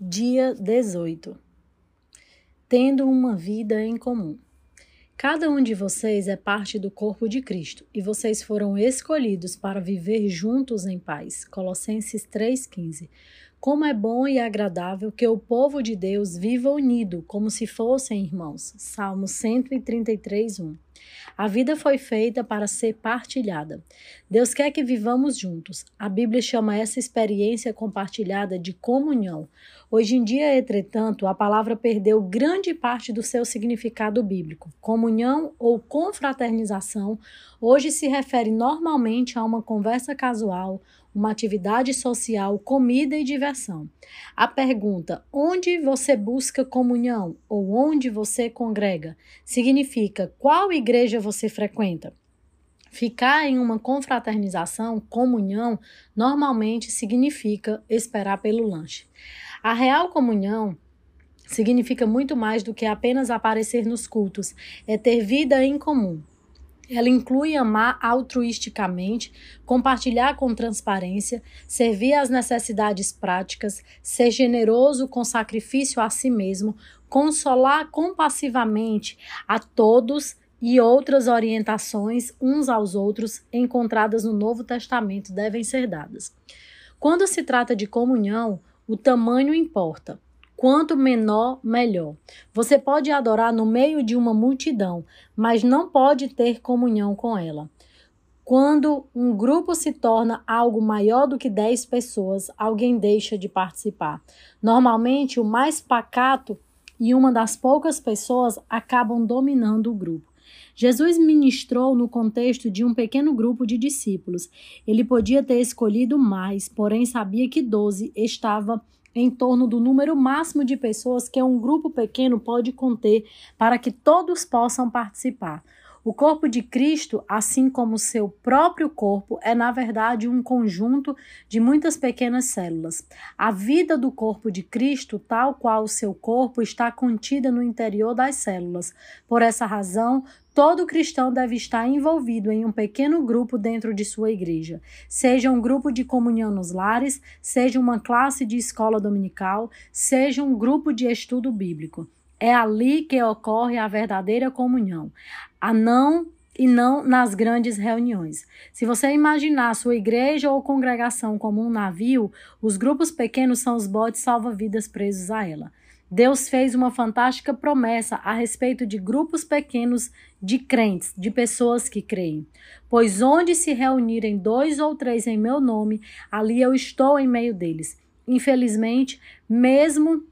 dia 18. Tendo uma vida em comum. Cada um de vocês é parte do corpo de Cristo e vocês foram escolhidos para viver juntos em paz. Colossenses 3,15. Como é bom e agradável que o povo de Deus viva unido, como se fossem irmãos. Salmo 133, 1. A vida foi feita para ser partilhada. Deus quer que vivamos juntos. A Bíblia chama essa experiência compartilhada de comunhão. Hoje em dia, entretanto, a palavra perdeu grande parte do seu significado bíblico. Comunhão ou confraternização hoje se refere normalmente a uma conversa casual, uma atividade social, comida e diversão. A pergunta onde você busca comunhão ou onde você congrega significa qual igreja você frequenta. Ficar em uma confraternização, comunhão, normalmente significa esperar pelo lanche. A real comunhão significa muito mais do que apenas aparecer nos cultos, é ter vida em comum. Ela inclui amar altruisticamente, compartilhar com transparência, servir às necessidades práticas, ser generoso com sacrifício a si mesmo, consolar compassivamente a todos e outras orientações uns aos outros encontradas no Novo Testamento devem ser dadas. Quando se trata de comunhão, o tamanho importa. Quanto menor, melhor. Você pode adorar no meio de uma multidão, mas não pode ter comunhão com ela. Quando um grupo se torna algo maior do que 10 pessoas, alguém deixa de participar. Normalmente, o mais pacato e uma das poucas pessoas acabam dominando o grupo. Jesus ministrou no contexto de um pequeno grupo de discípulos. Ele podia ter escolhido mais, porém sabia que 12 estava em torno do número máximo de pessoas que um grupo pequeno pode conter para que todos possam participar. O corpo de Cristo, assim como seu próprio corpo, é na verdade um conjunto de muitas pequenas células. A vida do corpo de Cristo, tal qual o seu corpo, está contida no interior das células. Por essa razão, Todo cristão deve estar envolvido em um pequeno grupo dentro de sua igreja, seja um grupo de comunhão nos lares, seja uma classe de escola dominical, seja um grupo de estudo bíblico. É ali que ocorre a verdadeira comunhão. A não e não nas grandes reuniões. Se você imaginar sua igreja ou congregação como um navio, os grupos pequenos são os botes salva-vidas presos a ela. Deus fez uma fantástica promessa a respeito de grupos pequenos de crentes, de pessoas que creem. Pois onde se reunirem dois ou três em meu nome, ali eu estou em meio deles. Infelizmente, mesmo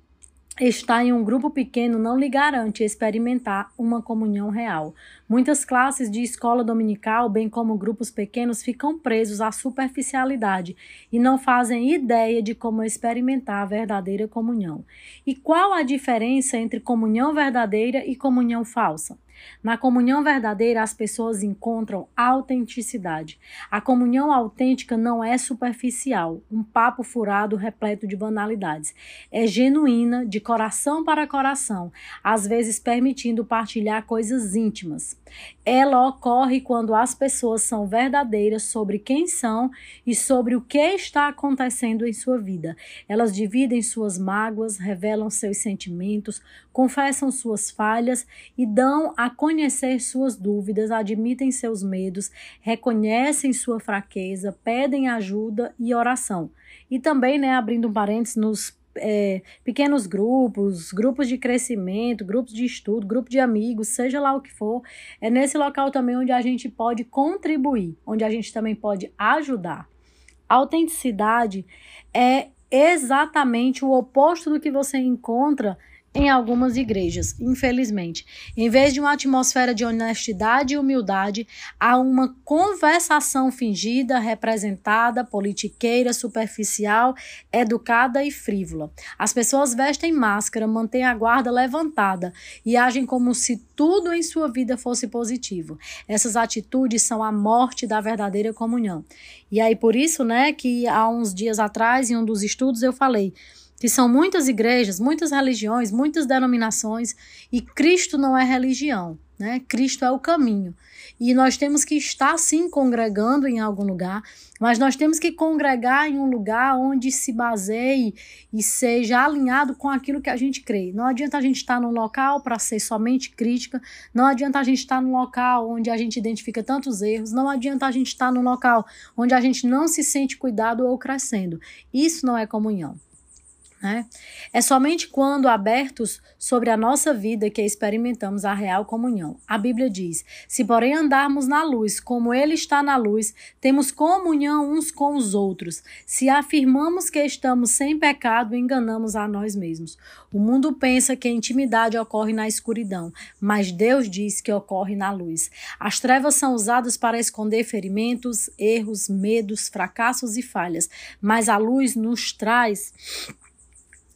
estar em um grupo pequeno não lhe garante experimentar uma comunhão real. Muitas classes de escola dominical, bem como grupos pequenos, ficam presos à superficialidade e não fazem ideia de como experimentar a verdadeira comunhão. E qual a diferença entre comunhão verdadeira e comunhão falsa? Na comunhão verdadeira, as pessoas encontram autenticidade. A comunhão autêntica não é superficial, um papo furado repleto de banalidades. É genuína, de coração para coração, às vezes permitindo partilhar coisas íntimas. Ela ocorre quando as pessoas são verdadeiras sobre quem são e sobre o que está acontecendo em sua vida. Elas dividem suas mágoas, revelam seus sentimentos, confessam suas falhas e dão a conhecer suas dúvidas, admitem seus medos, reconhecem sua fraqueza, pedem ajuda e oração. E também, né, abrindo um parênteses, nos é, pequenos grupos, grupos de crescimento, grupos de estudo, grupo de amigos, seja lá o que for, é nesse local também onde a gente pode contribuir, onde a gente também pode ajudar. A autenticidade é exatamente o oposto do que você encontra em algumas igrejas, infelizmente. Em vez de uma atmosfera de honestidade e humildade, há uma conversação fingida, representada, politiqueira, superficial, educada e frívola. As pessoas vestem máscara, mantêm a guarda levantada e agem como se tudo em sua vida fosse positivo. Essas atitudes são a morte da verdadeira comunhão. E aí por isso, né, que há uns dias atrás em um dos estudos eu falei que são muitas igrejas, muitas religiões, muitas denominações, e Cristo não é religião, né? Cristo é o caminho. E nós temos que estar sim congregando em algum lugar, mas nós temos que congregar em um lugar onde se baseie e seja alinhado com aquilo que a gente crê. Não adianta a gente estar num local para ser somente crítica, não adianta a gente estar num local onde a gente identifica tantos erros, não adianta a gente estar num local onde a gente não se sente cuidado ou crescendo. Isso não é comunhão. Né? É somente quando abertos sobre a nossa vida que experimentamos a real comunhão. A Bíblia diz: Se, porém, andarmos na luz, como Ele está na luz, temos comunhão uns com os outros. Se afirmamos que estamos sem pecado, enganamos a nós mesmos. O mundo pensa que a intimidade ocorre na escuridão, mas Deus diz que ocorre na luz. As trevas são usadas para esconder ferimentos, erros, medos, fracassos e falhas, mas a luz nos traz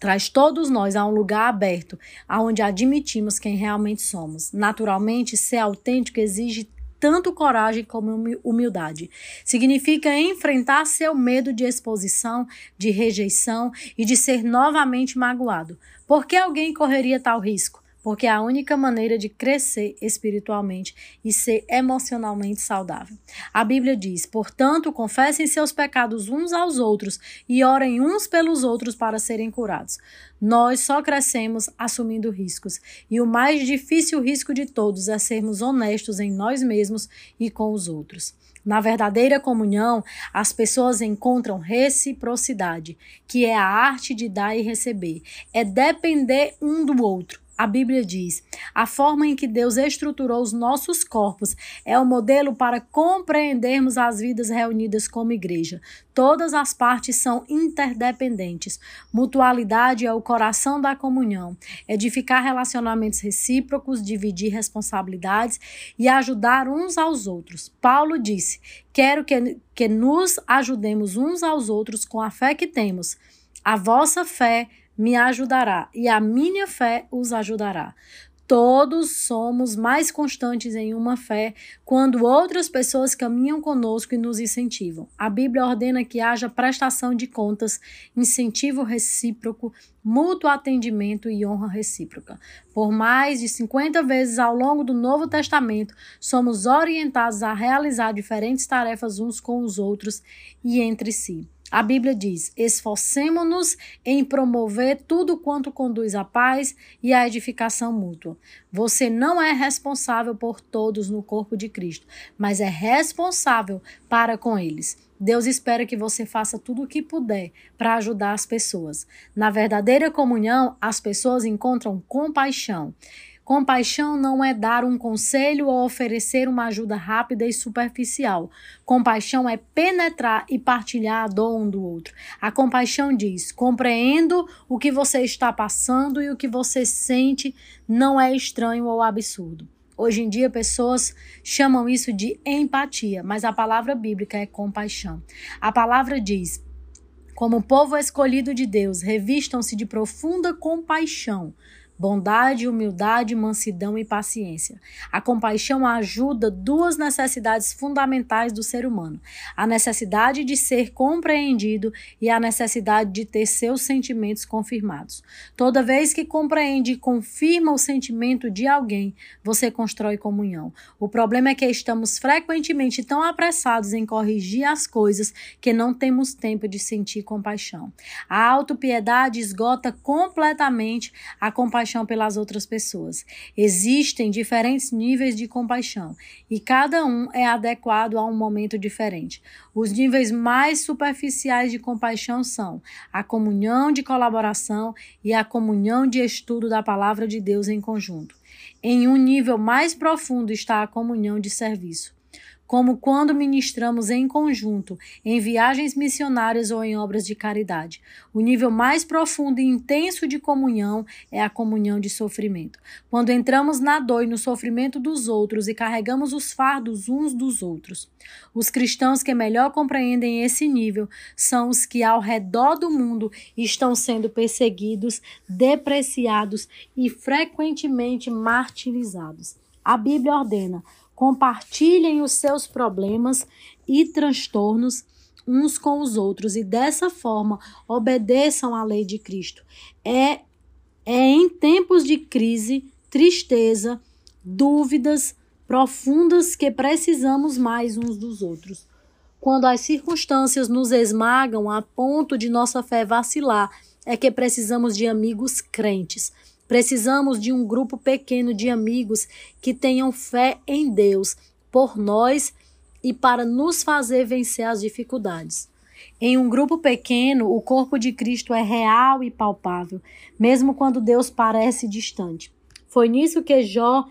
traz todos nós a um lugar aberto, aonde admitimos quem realmente somos. Naturalmente, ser autêntico exige tanto coragem como humildade. Significa enfrentar seu medo de exposição, de rejeição e de ser novamente magoado. Por que alguém correria tal risco? Porque é a única maneira de crescer espiritualmente e ser emocionalmente saudável. A Bíblia diz: portanto, confessem seus pecados uns aos outros e orem uns pelos outros para serem curados. Nós só crescemos assumindo riscos, e o mais difícil risco de todos é sermos honestos em nós mesmos e com os outros. Na verdadeira comunhão, as pessoas encontram reciprocidade, que é a arte de dar e receber, é depender um do outro a Bíblia diz: a forma em que Deus estruturou os nossos corpos é o modelo para compreendermos as vidas reunidas como igreja. Todas as partes são interdependentes. Mutualidade é o coração da comunhão. Edificar relacionamentos recíprocos, dividir responsabilidades e ajudar uns aos outros. Paulo disse: Quero que, que nos ajudemos uns aos outros com a fé que temos. A vossa fé me ajudará e a minha fé os ajudará. Todos somos mais constantes em uma fé quando outras pessoas caminham conosco e nos incentivam. A Bíblia ordena que haja prestação de contas, incentivo recíproco, mútuo atendimento e honra recíproca. Por mais de 50 vezes ao longo do Novo Testamento, somos orientados a realizar diferentes tarefas uns com os outros e entre si. A Bíblia diz: esforcemo-nos em promover tudo quanto conduz à paz e à edificação mútua. Você não é responsável por todos no corpo de Cristo, mas é responsável para com eles. Deus espera que você faça tudo o que puder para ajudar as pessoas. Na verdadeira comunhão, as pessoas encontram compaixão. Compaixão não é dar um conselho ou oferecer uma ajuda rápida e superficial. Compaixão é penetrar e partilhar a dor um do outro. A compaixão diz: compreendo o que você está passando e o que você sente não é estranho ou absurdo. Hoje em dia, pessoas chamam isso de empatia, mas a palavra bíblica é compaixão. A palavra diz: como povo escolhido de Deus, revistam-se de profunda compaixão bondade, humildade, mansidão e paciência. A compaixão ajuda duas necessidades fundamentais do ser humano: a necessidade de ser compreendido e a necessidade de ter seus sentimentos confirmados. Toda vez que compreende e confirma o sentimento de alguém, você constrói comunhão. O problema é que estamos frequentemente tão apressados em corrigir as coisas que não temos tempo de sentir compaixão. A autopiedade esgota completamente a compaixão compaixão pelas outras pessoas. Existem diferentes níveis de compaixão e cada um é adequado a um momento diferente. Os níveis mais superficiais de compaixão são a comunhão de colaboração e a comunhão de estudo da palavra de Deus em conjunto. Em um nível mais profundo está a comunhão de serviço como quando ministramos em conjunto, em viagens missionárias ou em obras de caridade. O nível mais profundo e intenso de comunhão é a comunhão de sofrimento. Quando entramos na dor e no sofrimento dos outros e carregamos os fardos uns dos outros. Os cristãos que melhor compreendem esse nível são os que ao redor do mundo estão sendo perseguidos, depreciados e frequentemente martirizados. A Bíblia ordena: compartilhem os seus problemas e transtornos uns com os outros e dessa forma obedeçam à lei de Cristo. É, é em tempos de crise, tristeza, dúvidas profundas que precisamos mais uns dos outros. Quando as circunstâncias nos esmagam a ponto de nossa fé vacilar, é que precisamos de amigos crentes. Precisamos de um grupo pequeno de amigos que tenham fé em Deus por nós e para nos fazer vencer as dificuldades. Em um grupo pequeno, o corpo de Cristo é real e palpável, mesmo quando Deus parece distante. Foi nisso que Jó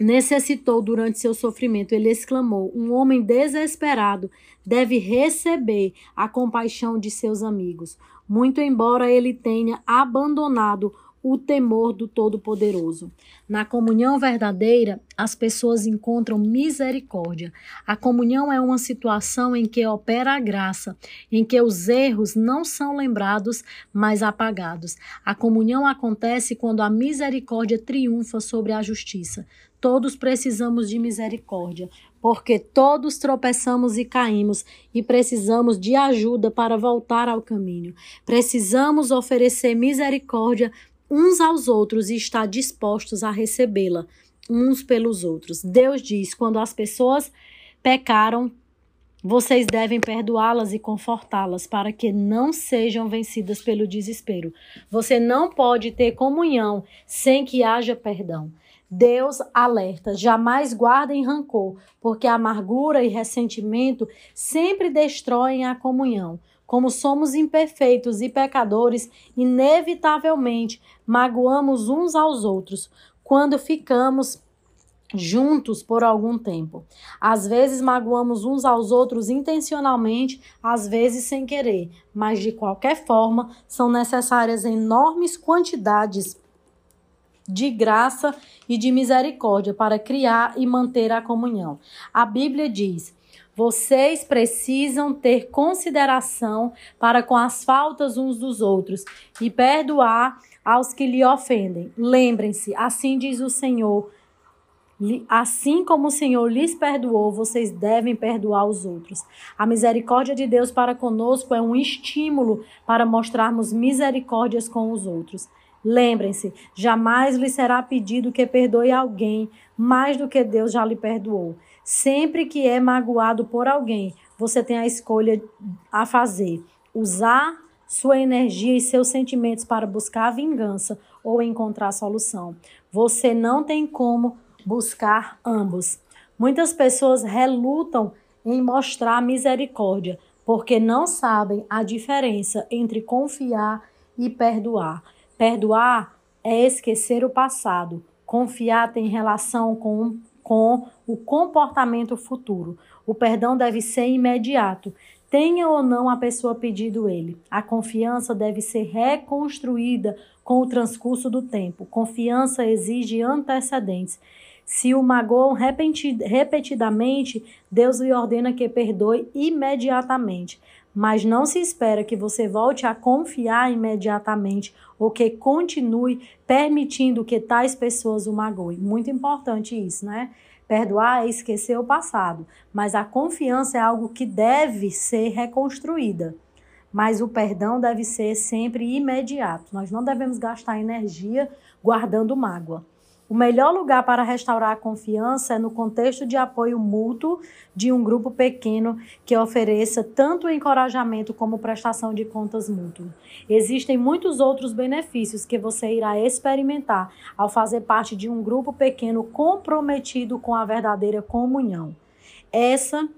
necessitou durante seu sofrimento. Ele exclamou: Um homem desesperado deve receber a compaixão de seus amigos, muito embora ele tenha abandonado o temor do Todo-Poderoso. Na comunhão verdadeira, as pessoas encontram misericórdia. A comunhão é uma situação em que opera a graça, em que os erros não são lembrados, mas apagados. A comunhão acontece quando a misericórdia triunfa sobre a justiça. Todos precisamos de misericórdia, porque todos tropeçamos e caímos e precisamos de ajuda para voltar ao caminho. Precisamos oferecer misericórdia uns aos outros e estar dispostos a recebê-la uns pelos outros. Deus diz: quando as pessoas pecaram, vocês devem perdoá-las e confortá-las para que não sejam vencidas pelo desespero. Você não pode ter comunhão sem que haja perdão. Deus alerta: jamais guardem rancor, porque amargura e ressentimento sempre destroem a comunhão. Como somos imperfeitos e pecadores, inevitavelmente magoamos uns aos outros quando ficamos juntos por algum tempo. Às vezes magoamos uns aos outros intencionalmente, às vezes sem querer, mas de qualquer forma são necessárias enormes quantidades de graça e de misericórdia para criar e manter a comunhão. A Bíblia diz: vocês precisam ter consideração para com as faltas uns dos outros e perdoar aos que lhe ofendem. Lembrem-se, assim diz o Senhor, assim como o Senhor lhes perdoou, vocês devem perdoar os outros. A misericórdia de Deus para conosco é um estímulo para mostrarmos misericórdias com os outros. Lembrem-se, jamais lhe será pedido que perdoe alguém mais do que Deus já lhe perdoou. Sempre que é magoado por alguém, você tem a escolha a fazer: usar sua energia e seus sentimentos para buscar vingança ou encontrar solução. Você não tem como buscar ambos. Muitas pessoas relutam em mostrar misericórdia porque não sabem a diferença entre confiar e perdoar. Perdoar é esquecer o passado. Confiar tem relação com com o comportamento futuro. O perdão deve ser imediato, tenha ou não a pessoa pedido ele. A confiança deve ser reconstruída com o transcurso do tempo. Confiança exige antecedentes. Se o magoam repetidamente, Deus lhe ordena que perdoe imediatamente. Mas não se espera que você volte a confiar imediatamente ou que continue permitindo que tais pessoas o magoem. Muito importante isso, né? Perdoar é esquecer o passado, mas a confiança é algo que deve ser reconstruída. Mas o perdão deve ser sempre imediato. Nós não devemos gastar energia guardando mágoa. O melhor lugar para restaurar a confiança é no contexto de apoio mútuo de um grupo pequeno que ofereça tanto encorajamento como prestação de contas mútuo. Existem muitos outros benefícios que você irá experimentar ao fazer parte de um grupo pequeno comprometido com a verdadeira comunhão. Essa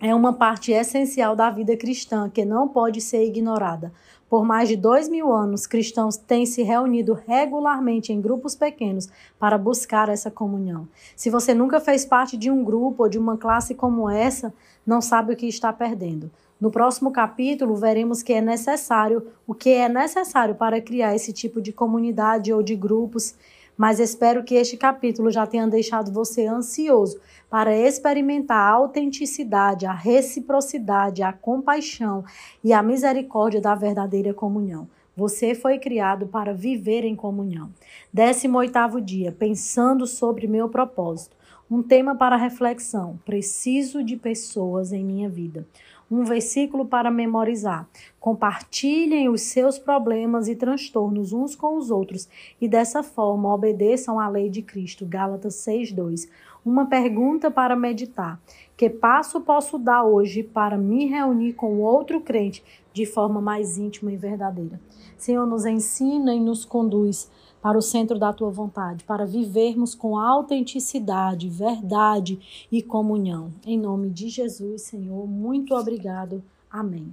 é uma parte essencial da vida cristã que não pode ser ignorada. Por mais de dois mil anos, cristãos têm se reunido regularmente em grupos pequenos para buscar essa comunhão. Se você nunca fez parte de um grupo ou de uma classe como essa, não sabe o que está perdendo. No próximo capítulo, veremos que é necessário, o que é necessário para criar esse tipo de comunidade ou de grupos mas espero que este capítulo já tenha deixado você ansioso para experimentar a autenticidade, a reciprocidade, a compaixão e a misericórdia da verdadeira comunhão. Você foi criado para viver em comunhão. 18º dia, pensando sobre meu propósito. Um tema para reflexão. Preciso de pessoas em minha vida. Um versículo para memorizar. Compartilhem os seus problemas e transtornos uns com os outros e dessa forma obedeçam à lei de Cristo. Gálatas 6:2. Uma pergunta para meditar: que passo posso dar hoje para me reunir com outro crente de forma mais íntima e verdadeira? Senhor, nos ensina e nos conduz para o centro da tua vontade, para vivermos com autenticidade, verdade e comunhão. Em nome de Jesus, Senhor, muito obrigado. Amém.